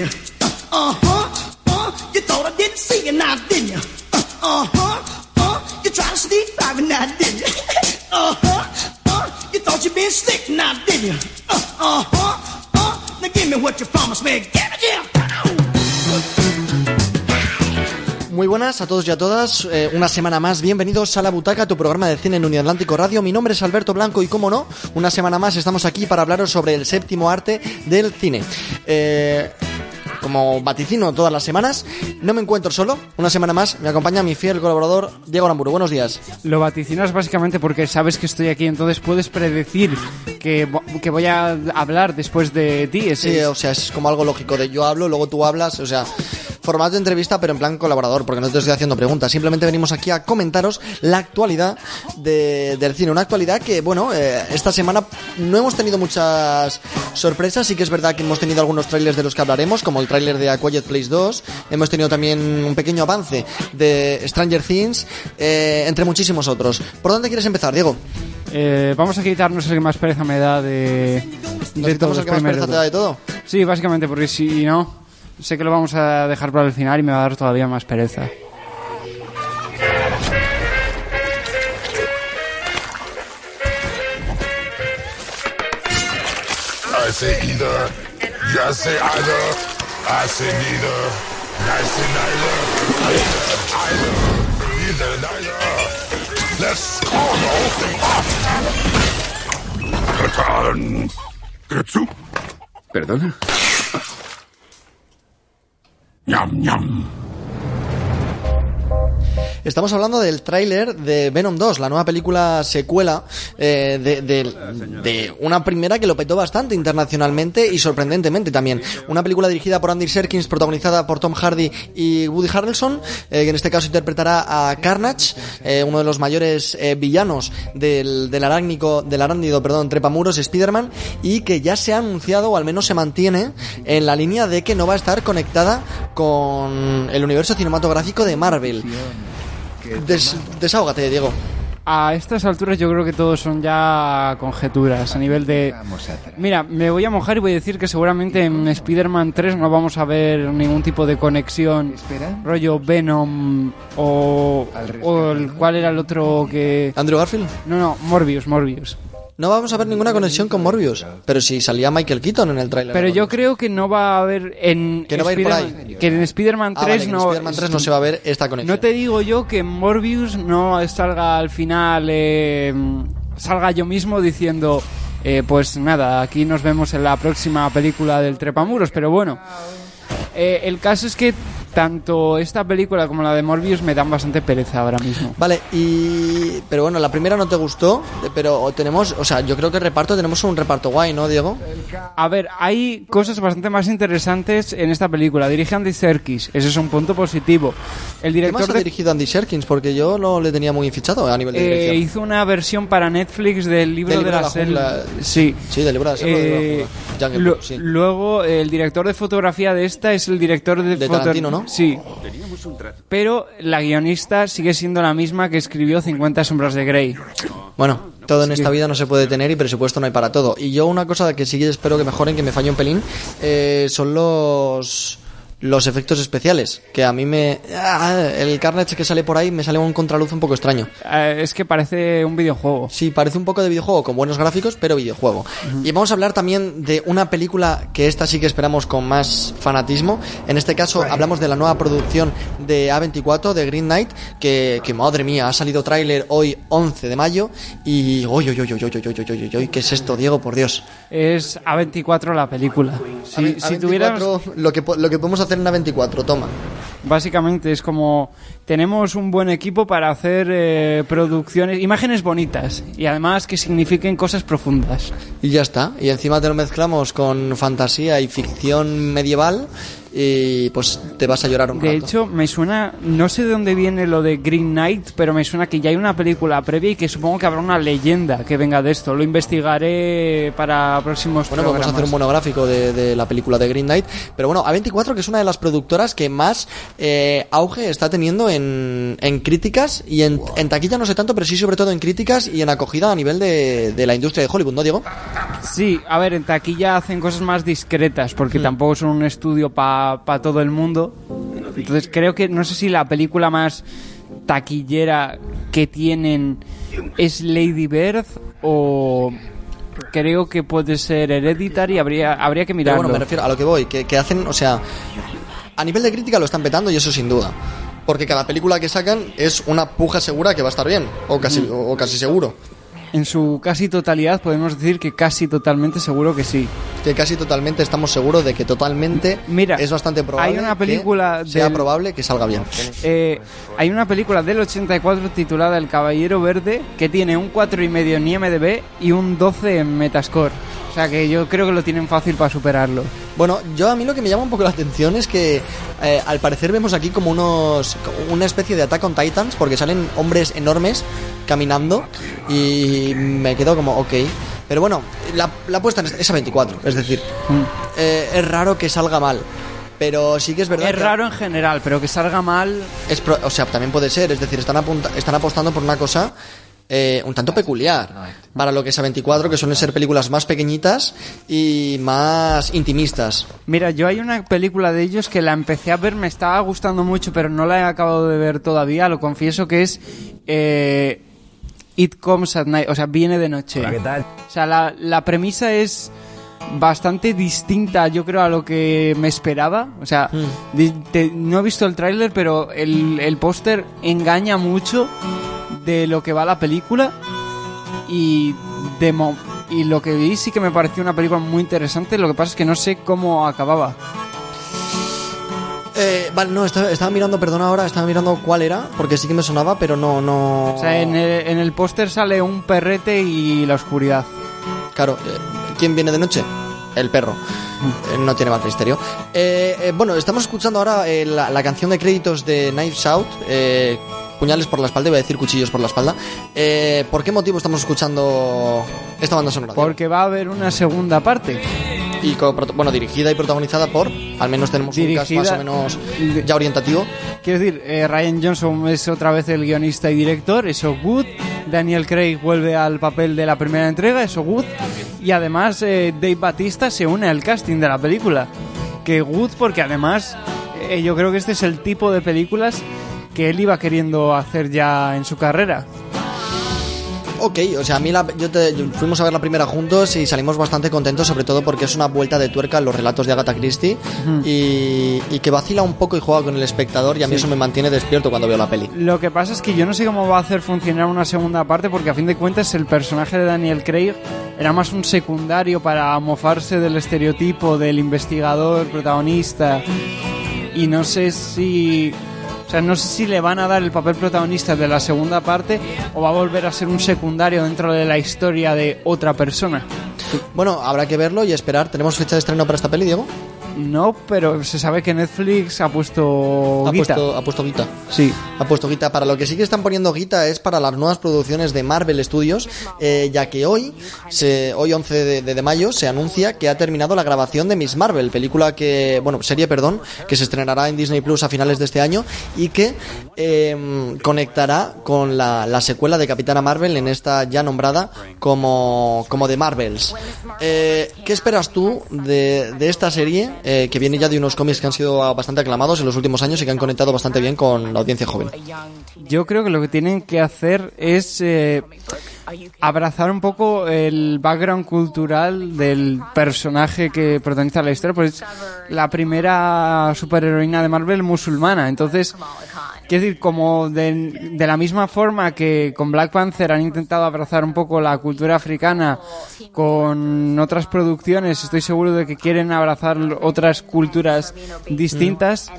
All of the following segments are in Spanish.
you? Uh huh. Uh, you thought I didn't see you now, didn't you? Uh you uh huh. Uh, you now, didn't you? Uh huh. Uh, now give me what you promised me. Give it. Muy buenas a todos y a todas, eh, una semana más, bienvenidos a La Butaca, tu programa de cine en Uniatlántico Radio. Mi nombre es Alberto Blanco y, como no, una semana más estamos aquí para hablaros sobre el séptimo arte del cine. Eh, como vaticino todas las semanas, no me encuentro solo. Una semana más me acompaña mi fiel colaborador Diego Aramburu. Buenos días. Lo vaticinas básicamente porque sabes que estoy aquí, entonces puedes predecir que, que voy a hablar después de ti. Es- Sí, o sea, es como algo lógico de yo hablo, luego tú hablas, o sea, formato de entrevista, pero en plan colaborador, porque no te estoy haciendo preguntas. Simplemente venimos aquí a comentaros la actualidad de- del cine. Una actualidad que, bueno, eh, esta semana no hemos tenido muchas sorpresas. Sí que es verdad que hemos tenido algunos trailers de los que hablaremos, como el tráiler de A Quiet Place 2. Hemos tenido también un pequeño avance de Stranger Things, eh, entre muchísimos otros. ¿Por dónde quieres empezar, Diego? Eh, vamos a quitarnos el que más pereza me da de, ¿Nos de todos el que más pereza te da de todo? Sí, básicamente porque si no, sé que lo vamos a dejar para el final y me va a dar todavía más pereza. I say either. You say either. I say neither. I say neither. Either, either. Either, neither. Let's call the whole thing off. ¿Perdona? nhầm nhầm. Estamos hablando del tráiler de Venom 2, la nueva película secuela eh, de, de- de una primera que lo petó bastante internacionalmente y sorprendentemente también. Una película dirigida por Andy Serkins, protagonizada por Tom Hardy y Woody Harrelson, eh, que en este caso interpretará a Carnage, eh, uno de los mayores eh, villanos del, del arácnico, del arácnido, perdón, trepamuros Spider-Man, y que ya se ha anunciado, o al menos se mantiene, en la línea de que no va a estar conectada con el universo cinematográfico de Marvel. Des- desahógate, Diego. A estas alturas yo creo que todos son ya conjeturas a nivel de... Mira, me voy a mojar y voy a decir que seguramente en Spider-Man 3 no vamos a ver ningún tipo de conexión rollo Venom o, o el, cuál era el otro que... Andrew Garfield. No, no, Morbius, Morbius. No vamos a ver ninguna conexión con Morbius. Pero si salía Michael Keaton en el tráiler. Pero yo creo que no va a haber en Que no va a ir por ahí. que en Spider-Man 3 Ah, vale, que en no Spider-Man 3 no se va a ver esta conexión. No te digo yo que en Morbius no salga al final eh, salga yo mismo diciendo eh, pues nada, aquí nos vemos en la próxima película del Trepamuros, pero bueno. Eh, el caso es que tanto esta película como la de Morbius me dan bastante pereza ahora mismo. Vale, y. Pero bueno, la primera no te gustó. Pero tenemos. O sea, yo creo que el reparto. Tenemos un reparto guay, ¿no, Diego? A ver, hay cosas bastante más interesantes en esta película. Dirige Andy Serkis, ese es un punto positivo. El ¿Qué más director ha de dirigido Andy Serkins? Porque yo no le tenía muy fichado a nivel de Eh, dirección. hizo una versión para Netflix del libro, Del libro de la, la selva. Sí. Sí, del libro de la selva, de la Eh. Jungle sí. Luego, eh, el director de fotografía de esta es el director de, De Tarantino, ¿no? Sí. Pero la guionista sigue siendo la misma que escribió 50 sombras de Grey. Bueno, todo en esta vida no se puede tener y presupuesto no hay para todo. Y yo una cosa que sí que espero que mejoren, que me falló un pelín, eh, son los los efectos especiales, que a mí me... Ah, el Carnage que sale por ahí me sale un contraluz un poco extraño. Eh, es que parece un videojuego. Sí, parece un poco de videojuego, con buenos gráficos, pero videojuego. Y vamos a hablar también de una película que esta sí que esperamos con más fanatismo. En este caso hablamos de la nueva producción de A24, de Green Knight, que, que madre mía, ha salido tráiler hoy 11 de mayo y... Oy, oy, oy, ¿Qué es esto, Diego? Por Dios. Es A24 la película. Si, A tuviéramos... Lo que, lo que podemos en A24, toma. Básicamente es como tenemos un buen equipo para hacer eh, producciones, imágenes bonitas y además que signifiquen cosas profundas. Y ya está. Y encima te lo mezclamos con fantasía y ficción medieval y pues te vas a llorar un De rato. hecho, me suena, no sé de dónde viene lo de Green Knight, pero me suena que ya hay una película previa y que supongo que habrá una leyenda que venga de esto. Lo investigaré para próximos Bueno, vamos a hacer un programas. monográfico de, de la película de Green Knight. Pero bueno, A24, que es una de las productoras que más eh, auge está teniendo en, en críticas y en, en taquilla no sé tanto, pero sí sobre todo en críticas y en acogida a nivel de, de la industria de Hollywood, ¿no, Diego? Sí, a ver, en taquilla hacen cosas más discretas porque Hmm. tampoco son un estudio para todo el mundo. Entonces creo que no sé si la película más taquillera que tienen es Lady Bird o creo que puede ser Hereditary, habría habría que Pero mirarlo. bueno, me refiero a lo que voy, que, que hacen, o sea, a nivel de crítica lo están petando y eso sin duda. Porque cada película que sacan es una puja segura que va a estar bien, o casi, Mm. o casi seguro. En su casi totalidad podemos decir que casi totalmente seguro que sí. Que casi totalmente estamos seguros de que totalmente Mira, es bastante probable hay una película que sea del- probable que salga bien. Eh, hay una película del 84 titulada El Caballero Verde que tiene un 4,5 en IMDB y un 12 en Metascore. O sea que yo creo que lo tienen fácil para superarlo. Bueno, yo a mí lo que me llama un poco la atención es que eh, al parecer vemos aquí como unos una especie de Attack on Titans porque salen hombres enormes caminando y me quedo como ok. Pero bueno, la, la puesta es a 24, es decir, eh, es raro que salga mal. Pero sí que es verdad Es que raro en general, pero que salga mal. es pro- o sea, también puede ser, es decir, están, apunta- están apostando por una cosa eh, un tanto peculiar para lo que es A24, que suelen ser películas más pequeñitas y más intimistas. Mira, yo hay una película de ellos que la empecé a ver, me estaba gustando mucho, pero no la he acabado de ver todavía, lo confieso que es eh, It Comes at Night, o sea, viene de noche. Hola, ¿qué tal? O sea, la, la premisa es bastante distinta, yo creo, a lo que me esperaba. O sea, te- no he visto el tráiler, pero el, el póster engaña mucho de lo que va la película. Y, de mo- y lo que vi sí que me pareció una película muy interesante. Lo que pasa es que no sé cómo acababa. Eh, vale, no, estaba, estaba mirando, perdona ahora, estaba mirando cuál era, porque sí que me sonaba, pero no, no... O sea, en el, en el póster sale un perrete y la oscuridad. Claro, eh, ¿quién viene de noche? El perro. Eh, no tiene más misterio. Eh, eh, bueno, estamos escuchando ahora eh, la, la canción de créditos de Knives Out. Puñales por la espalda, iba a decir cuchillos por la espalda. Eh, ¿Por qué motivo estamos escuchando esta banda sonora? Porque va a haber una segunda parte. Y bueno, dirigida y protagonizada por, al menos tenemos un cast Dirigida- más o menos ya orientativo. Quiero decir, eh, Ryan Johnson es otra vez el guionista y director, eso good. Daniel Craig vuelve al papel de la primera entrega, eso good. Y además eh, Dave Batista se une al casting de la película. Que good porque además eh, yo creo que este es el tipo de películas que él iba queriendo hacer ya en su carrera. Ok, o sea, a mí la, yo te- yo- fuimos a ver la primera juntos y salimos bastante contentos, sobre todo porque es una vuelta de tuerca en los relatos de Agatha Christie y, y que vacila un poco y juega con el espectador y a mí eso me mantiene despierto cuando veo la peli. Lo que pasa es que yo no sé cómo va a hacer funcionar una segunda parte porque a fin de cuentas el personaje de Daniel Craig era más un secundario para mofarse del estereotipo del investigador protagonista y no sé si o sea, no sé si le van a dar el papel protagonista de la segunda parte o va a volver a ser un secundario dentro de la historia de otra persona. Bueno, habrá que verlo y esperar. ¿Tenemos fecha de estreno para esta peli, Diego? No, pero se sabe que Netflix ha puesto Ha guita. puesto, ha puesto guita. Sí. Ha puesto guita. Para lo que sí que están poniendo guita es para las nuevas producciones de Marvel Studios, eh, ya que hoy, se, hoy 11 de, de- de mayo, se anuncia que ha terminado la grabación de Miss Marvel, película que, bueno, serie, perdón, que se estrenará en Disney Plus a finales de este año y que eh, conectará con la, la secuela de Capitana Marvel en esta ya nombrada como, como The Marvels. Eh, ¿Qué esperas tú de, de esta serie eh, que viene ya de unos cómics que han sido bastante aclamados en los últimos años y que han conectado bastante bien con la audiencia joven? Yo creo que lo que tienen que hacer es eh, abrazar un poco el background cultural del personaje que protagoniza la historia, pues es la primera superheroína de Marvel musulmana. Entonces, quiero decir, como de, de la misma forma que con Black Panther han intentado abrazar un poco la cultura africana con otras producciones, estoy seguro de que quieren abrazar otras culturas distintas.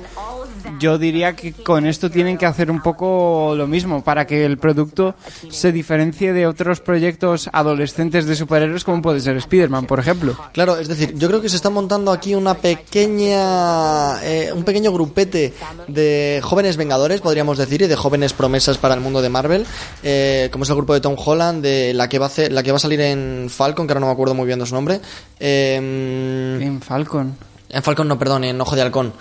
Yo diría que con esto tienen que hacer un poco lo mismo para que el producto se diferencie de otros proyectos adolescentes de superhéroes como puede ser Spider-Man, por ejemplo. Claro, es decir, yo creo que se está montando aquí una pequeña, eh, un pequeño grupete de jóvenes vengadores, podríamos decir, y de jóvenes promesas para el mundo de Marvel, eh, como es el grupo de Tom Holland, de la que va a hacer- la que va a salir en Falcon, que ahora no me acuerdo muy bien de su nombre. Eh, En Falcon. en Falcon, no, perdón, en Ojo de Halcón.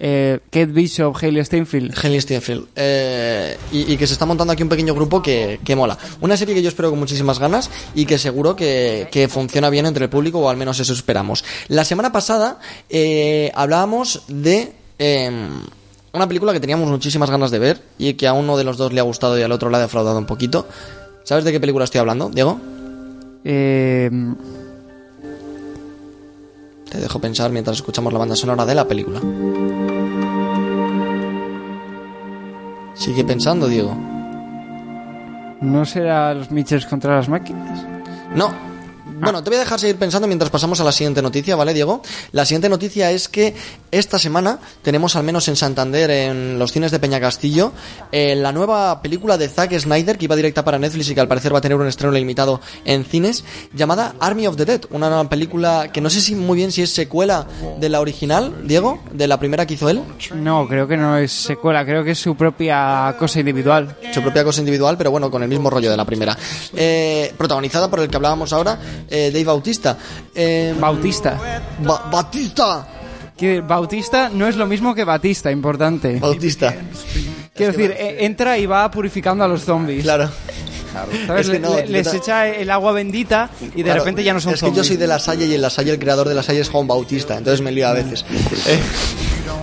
Eh, Kate Bishop, Hailey Steinfeld. Henry Steinfeld. Eh, y, y que se está montando aquí un pequeño grupo que, que mola. Una serie que yo espero con muchísimas ganas y que seguro que, que funciona bien entre el público, o al menos eso esperamos. La semana pasada eh, hablábamos de eh, una película que teníamos muchísimas ganas de ver y que a uno de los dos le ha gustado y al otro le ha defraudado un poquito. ¿Sabes de qué película estoy hablando, Diego? Eh, Te dejo pensar mientras escuchamos la banda sonora de la película. Sigue pensando, Diego. ¿No será los Mitchells contra las máquinas? No. Bueno, te voy a dejar seguir pensando mientras pasamos a la siguiente noticia, ¿vale, Diego? La siguiente noticia es que esta semana tenemos, al menos en Santander, en los cines de Peña Castillo, eh, la nueva película de Zack Snyder, que iba directa para Netflix y que al parecer va a tener un estreno limitado en cines, llamada Army of the Dead. Una nueva película que no sé si muy bien si es secuela de la original, Diego, de la primera que hizo él. No, creo que no es secuela, creo que es su propia cosa individual. su propia cosa individual, pero bueno, con el mismo rollo de la primera. Eh, protagonizada por el que hablábamos ahora, eh, Dave Bautista. Eh, Bautista. Ba- Batista. Que Bautista no es lo mismo que Batista, importante. Bautista. Quiero decir, eh, entra y va purificando a los zombies. Claro. ¿Sabes? Es que no, Le- yo les echa el agua bendita y de Claro, repente ya no son Es que yo soy de la Salle y en la Salle el creador de la Salle es Juan Bautista, entonces me lío a veces. Eh,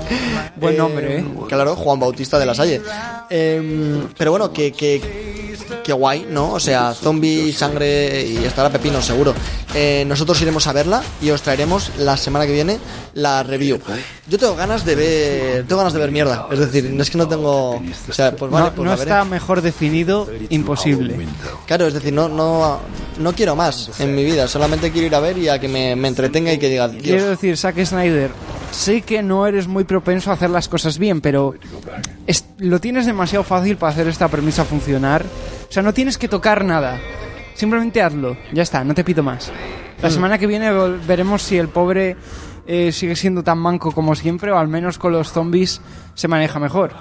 Buen eh, nombre, ¿eh? Claro, Juan Bautista de la Salle. Eh, pero bueno, que, que, que guay, ¿no? O sea, zombie, sangre y estará pepino, seguro. Eh, nosotros iremos a verla y os traeremos la semana que viene la review. Yo tengo ganas de ver, tengo ganas de ver mierda. Es decir, no es que no tengo, o sea, pues vale, no pues no la veré. está mejor definido, imposible. Claro, es decir, no, no, no quiero más en mi vida, solamente quiero ir a ver y a que me, me entretenga y que diga, Dios, Quiero decir, Zack Snyder, sé que no eres muy propenso a hacer las cosas bien, pero es- lo tienes demasiado fácil para hacer esta premisa funcionar. O sea, no tienes que tocar nada. Simplemente hazlo. Ya está, no te pido más. La semana que viene veremos si el pobre eh, sigue siendo tan manco como siempre o al menos con los zombies se maneja mejor.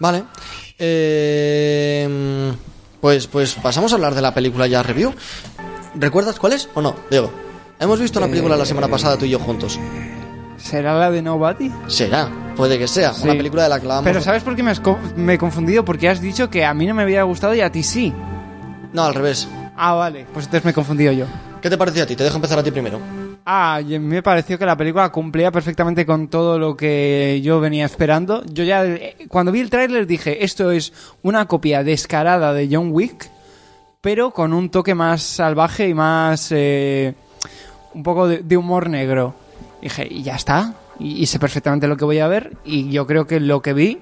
Vale. Eh, pues, pues pasamos a hablar de la película ya review. ¿Recuerdas cuál es o no, Diego? Hemos visto una película la semana pasada tú y yo juntos. ¿Será la de Nobody? Será, puede que sea. Una película de la que hablábamos- Pero ¿sabes por qué me, has co- me he confundido? Porque has dicho que a mí no me había gustado y a ti sí. No, al revés. Ah, vale, pues entonces me he confundido yo. ¿Qué te pareció a ti? Te dejo empezar a ti primero. Ah, y a mí me pareció que la película cumplía perfectamente con todo lo que yo venía esperando. Yo ya, eh, cuando vi el tráiler dije, esto es una copia descarada de John Wick, pero con un toque más salvaje y más... eh, un poco de, de humor negro. Dije, y ya está. Y, y sé perfectamente lo que voy a ver. Y yo creo que lo que vi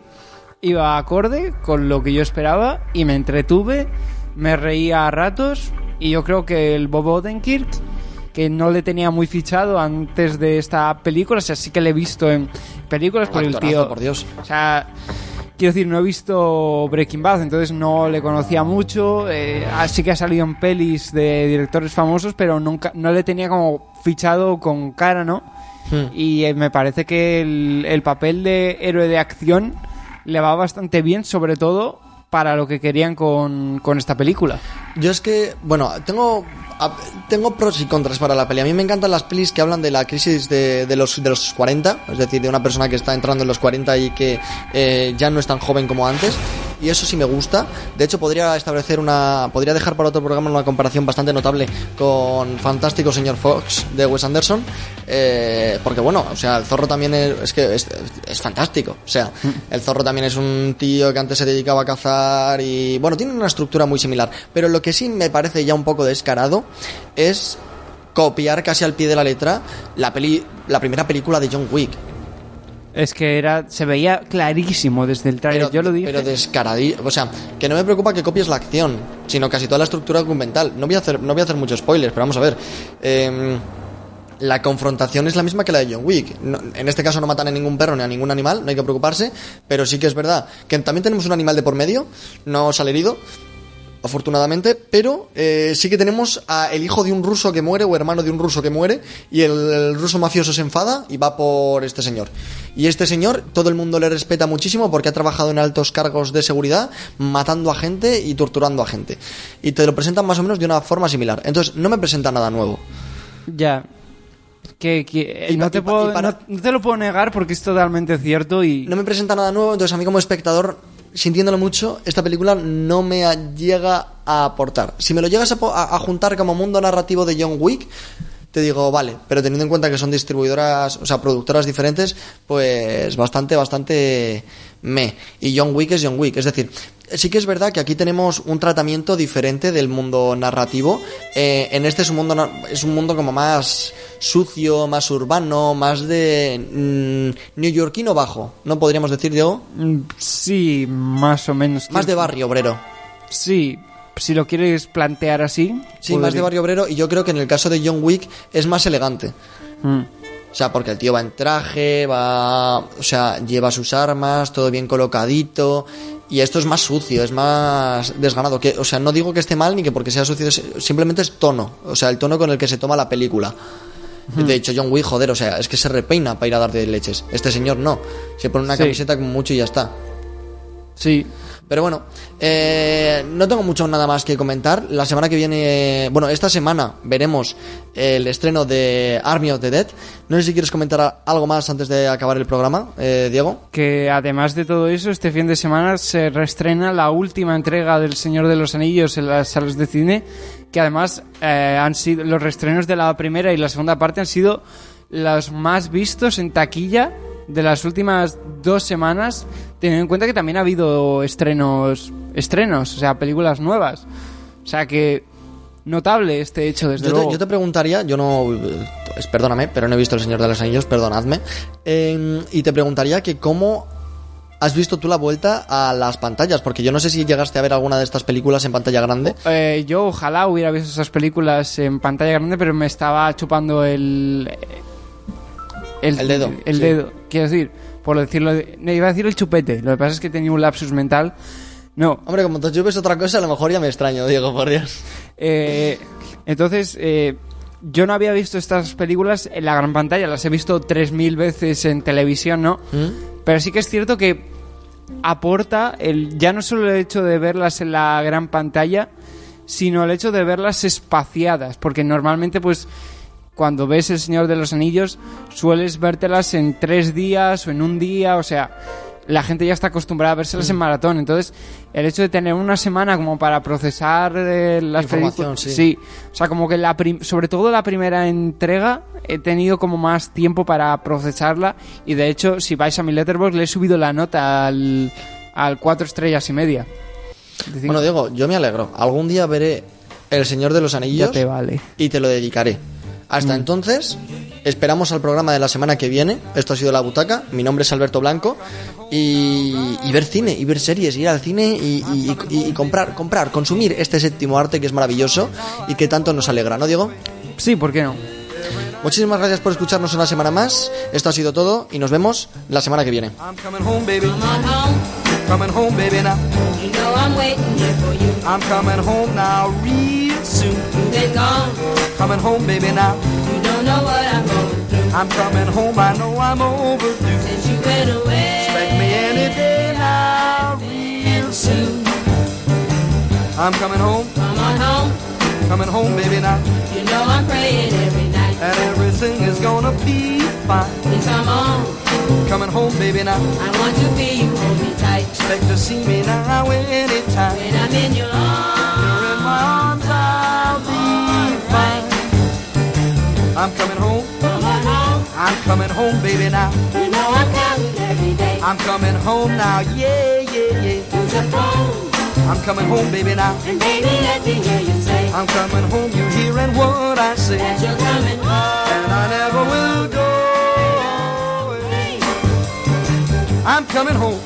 iba acorde con lo que yo esperaba y me entretuve, me reía a ratos y yo creo que el Bob Odenkirk que no le tenía muy fichado antes de esta película, o sea, sí que le he visto en películas por el tío. por Dios. O sea, quiero decir, no he visto Breaking Bad, entonces no le conocía mucho. Eh, así que ha salido en pelis de directores famosos, pero nunca no le tenía como fichado con cara, ¿no? Hmm. Y eh, me parece que el, el papel de héroe de acción le va bastante bien, sobre todo para lo que querían con, con esta película. Yo es que, bueno, tengo tengo pros y contras para la peli. A mí me encantan las pelis que hablan de la crisis de, de los, de los 40, es decir, de una persona que está entrando en los 40 y que eh, ya no es tan joven como antes. Y eso sí me gusta. De hecho, podría establecer una. Podría dejar para otro programa una comparación bastante notable con Fantástico Señor Fox de Wes Anderson. eh, porque bueno, o sea, el zorro también es, es que es, es fantástico. O sea, el zorro también es un tío que antes se dedicaba a cazar y. Bueno, tiene una estructura muy similar. Pero lo que sí me parece ya un poco descarado es copiar casi al pie de la letra la peli la primera película de John Wick Es que era se veía clarísimo desde el trailer. pero, Yo lo dije. pero descaradí o sea que no me preocupa que copies la acción sino casi toda la estructura documental no voy a hacer no voy a hacer muchos spoilers pero vamos a ver Em, la confrontación es la misma que la de John Wick. No- en este caso no matan a ningún perro ni a ningún animal, no hay que preocuparse, pero sí que es verdad que también tenemos un animal de por medio, no sale herido, afortunadamente, pero eh, sí que tenemos a el hijo de un ruso que muere o hermano de un ruso que muere y el, el ruso mafioso se enfada y va por este señor. Y este señor todo el mundo le respeta muchísimo porque ha trabajado en altos cargos de seguridad matando a gente y torturando a gente. Y te lo presentan más o menos de una forma similar. Entonces no me presenta nada nuevo. Ya. que, que- Y no, te y puedo- y para- no- no te lo puedo negar porque es totalmente cierto y... no me presenta nada nuevo, entonces a mí como espectador, sintiéndolo mucho, esta película no me llega a aportar. Si me lo llegas a juntar como mundo narrativo de John Wick, te digo, vale, pero teniendo en cuenta que son distribuidoras, o sea, productoras diferentes, pues bastante, bastante me. Y John Wick es John Wick, es decir, sí que es verdad que aquí tenemos un tratamiento diferente del mundo narrativo. Eh, en este es un mundo es un mundo como más sucio, más urbano, más de mm, neoyorquino bajo, no podríamos decir Diego, Mm, Sí, más o menos. más de barrio obrero. Sí, si lo quieres plantear así. Sí, más de barrio obrero y yo creo que en el caso de John Wick es más elegante. Mm. O sea, porque el tío va en traje, va, o sea, lleva sus armas, todo bien colocadito. Y esto es más sucio, es más desganado. Que, o sea, no digo que esté mal ni que porque sea sucio, simplemente es tono. O sea, el tono con el que se toma la película. De hecho, John Wick, joder, o sea, es que se repeina para ir a darte leches. Este señor no. Se pone una Sí. camiseta como mucho y ya está. Sí, Pero bueno, eh, no tengo mucho nada más que comentar. La semana que viene, bueno, esta semana veremos el estreno de Army of the Dead. No sé si quieres comentar algo más antes de acabar el programa, eh, Diego. que además de todo eso, este fin de semana se reestrena la última entrega del Señor de los Anillos en las salas de cine, que además eh, han sido los reestrenos de la primera y la segunda parte han sido los más vistos en taquilla de las últimas dos semanas, teniendo en cuenta que también ha habido estrenos, estrenos, o sea, películas nuevas. O sea que notable este hecho, desde Yo luego. te, yo te preguntaría, yo no, eh, es- perdóname, pero no he visto El Señor de los Anillos, perdonadme. Eh, y te preguntaría que cómo has visto tú la vuelta a las pantallas, porque yo no sé si llegaste a ver alguna de estas películas en pantalla grande. Eh, yo ojalá hubiera visto esas películas en pantalla grande, pero me estaba chupando el. El dedo, El sí. dedo, quiero decir, por decirlo. de- no, iba a decir el chupete. Lo que pasa es que tenía un lapsus mental. No. Hombre, como tú ves otra cosa, a lo mejor ya me extraño, Diego, por Dios. Eh, entonces, eh, yo no había visto estas películas en la gran pantalla. Las he visto 3.000 veces en televisión, ¿no? ¿Mm? Pero sí que es cierto que aporta el ya no solo el hecho de verlas en la gran pantalla, sino el hecho de verlas espaciadas, porque normalmente pues cuando ves El Señor de los Anillos sueles vértelas en tres días o en un día, o sea, la gente ya está acostumbrada a vérselas en maratón, entonces el hecho de tener una semana como para procesar eh, las Información, películas, sí. o sea, como que la sobre todo la primera entrega he tenido como más tiempo para procesarla y de hecho si vais a mi letterbox le he subido la nota al, al cuatro estrellas y media. Bueno, Diego, yo me alegro. Algún día veré El Señor de los Anillos ya te vale. y te lo dedicaré. Hasta Mm. entonces, esperamos al programa de la semana que viene. Esto ha sido La Butaca. Mi nombre es Alberto Blanco. Y, y ver cine, y ver series, ir al cine y, y- y- y comprar, comprar, consumir este séptimo arte que es maravilloso y que tanto nos alegra, ¿no, Diego? Sí, ¿por qué no? Muchísimas gracias por escucharnos una semana más. Esto ha sido todo y nos vemos la semana que viene. I'm coming home, baby. Come on home, Coming home, baby, now. you know I'm waiting here for you. I'm coming home now, real soon. You've been gone, I'm coming home, baby, now. you don't know what I'm going through. I'm coming home, I know I'm overdue. Since you went away, Expect me any day now, real soon. I'm coming home, come on home, coming home, baby, now. you know I'm praying every night. And everything is gonna be fine. Please come on, Coming home, baby, now. I want to feel you hold me tight. Expect to see me now anytime. When I'm in your arms, You're in my arms, I'll I'm coming home, I'm coming home, baby, now. you know I'm counting every day. I'm coming home now, yeah, yeah, yeah. Use the phone, I'm coming home, baby, now. and baby, let me hear you say I'm coming home, you hearing what I say. that you're coming home. And I never will go away. I'm coming home,